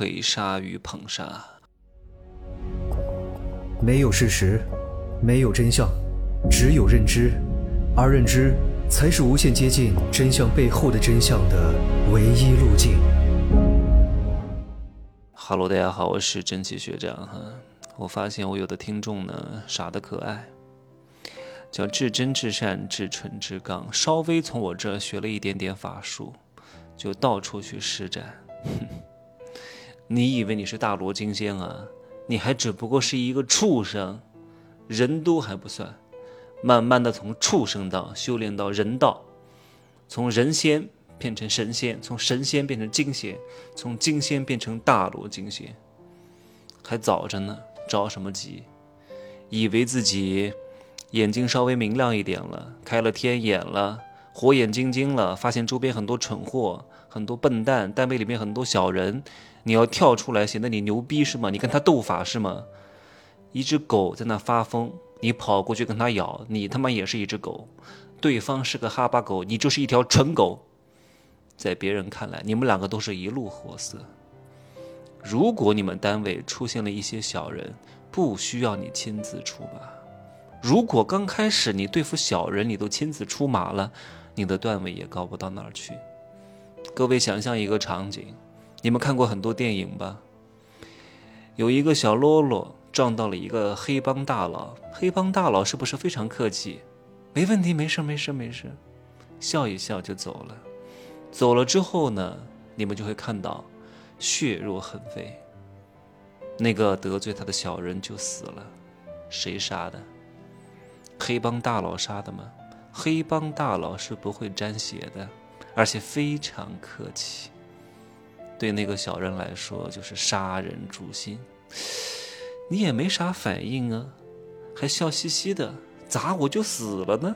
锤杀与捧杀。没有事实，没有真相，只有认知，而认知才是无限接近真相背后的真相的唯一路径。Hello，大家好，我是真奇学长哈。我发现我有的听众呢，傻的可爱，叫至真至善至纯至刚，稍微从我这学了一点点法术，就到处去施展。你以为你是大罗金仙啊？你还只不过是一个畜生，人都还不算。慢慢的从畜生道修炼到人道，从人仙变成神仙，从神仙变成金仙，从金仙变成大罗金仙，还早着呢，着什么急？以为自己眼睛稍微明亮一点了，开了天眼了，火眼金睛了，发现周边很多蠢货。很多笨蛋，单位里面很多小人，你要跳出来显得你牛逼是吗？你跟他斗法是吗？一只狗在那发疯，你跑过去跟他咬，你他妈也是一只狗，对方是个哈巴狗，你就是一条蠢狗。在别人看来，你们两个都是一路货色。如果你们单位出现了一些小人，不需要你亲自出马。如果刚开始你对付小人，你都亲自出马了，你的段位也高不到哪儿去。各位想象一个场景，你们看过很多电影吧？有一个小喽啰撞到了一个黑帮大佬，黑帮大佬是不是非常客气？没问题，没事，没事，没事，笑一笑就走了。走了之后呢，你们就会看到血肉横飞，那个得罪他的小人就死了。谁杀的？黑帮大佬杀的吗？黑帮大佬是不会沾血的。而且非常客气，对那个小人来说就是杀人诛心。你也没啥反应啊，还笑嘻嘻的，咋我就死了呢？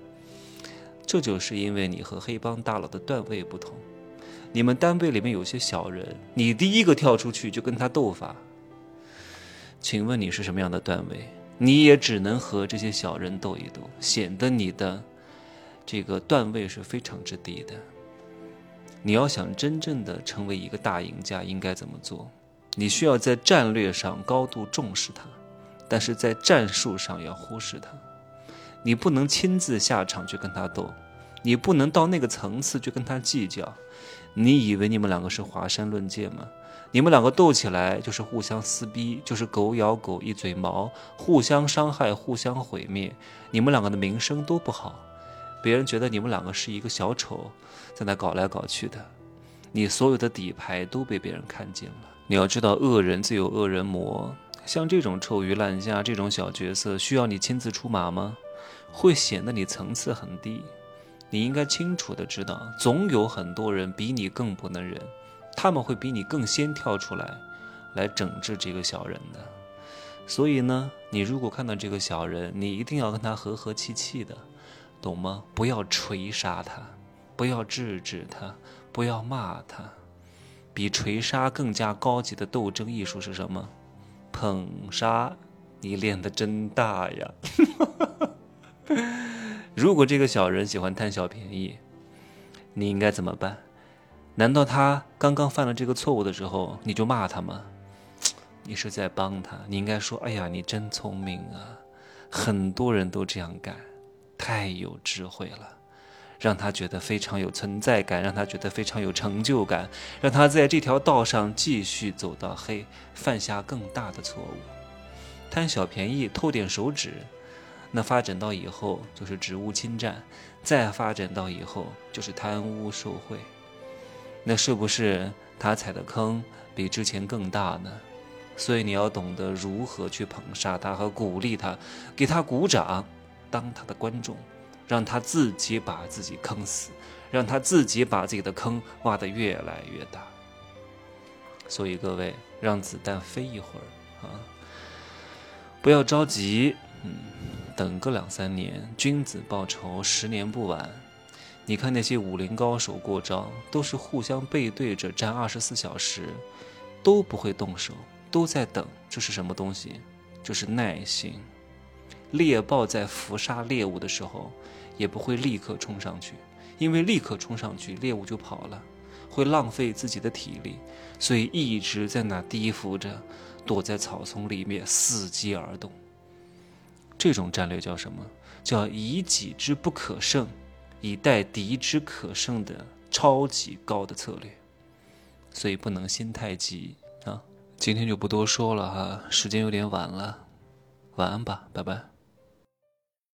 这就是因为你和黑帮大佬的段位不同。你们单位里面有些小人，你第一个跳出去就跟他斗法。请问你是什么样的段位？你也只能和这些小人斗一斗，显得你的。这个段位是非常之低的。你要想真正的成为一个大赢家，应该怎么做？你需要在战略上高度重视它，但是在战术上要忽视它。你不能亲自下场去跟他斗，你不能到那个层次去跟他计较。你以为你们两个是华山论剑吗？你们两个斗起来就是互相撕逼，就是狗咬狗一嘴毛，互相伤害，互相毁灭，你们两个的名声都不好。别人觉得你们两个是一个小丑，在那搞来搞去的，你所有的底牌都被别人看见了。你要知道，恶人自有恶人磨，像这种臭鱼烂虾这种小角色，需要你亲自出马吗？会显得你层次很低。你应该清楚的知道，总有很多人比你更不能忍，他们会比你更先跳出来，来整治这个小人的。所以呢，你如果看到这个小人，你一定要跟他和和气气的。懂吗？不要锤杀他，不要制止他，不要骂他。比锤杀更加高级的斗争艺术是什么？捧杀。你练的真大呀！如果这个小人喜欢贪小便宜，你应该怎么办？难道他刚刚犯了这个错误的时候，你就骂他吗？你是在帮他。你应该说：“哎呀，你真聪明啊！”很多人都这样干。太有智慧了，让他觉得非常有存在感，让他觉得非常有成就感，让他在这条道上继续走到黑，犯下更大的错误，贪小便宜，偷点手指，那发展到以后就是职务侵占，再发展到以后就是贪污受贿，那是不是他踩的坑比之前更大呢？所以你要懂得如何去捧杀他和鼓励他，给他鼓掌。当他的观众，让他自己把自己坑死，让他自己把自己的坑挖得越来越大。所以各位，让子弹飞一会儿啊，不要着急，嗯，等个两三年，君子报仇，十年不晚。你看那些武林高手过招，都是互相背对着站二十四小时，都不会动手，都在等。这是什么东西？就是耐心。猎豹在伏杀猎物的时候，也不会立刻冲上去，因为立刻冲上去，猎物就跑了，会浪费自己的体力，所以一直在那低伏着，躲在草丛里面伺机而动。这种战略叫什么？叫以己之不可胜，以待敌之可胜的超级高的策略。所以不能心太急啊！今天就不多说了哈，时间有点晚了，晚安吧，拜拜。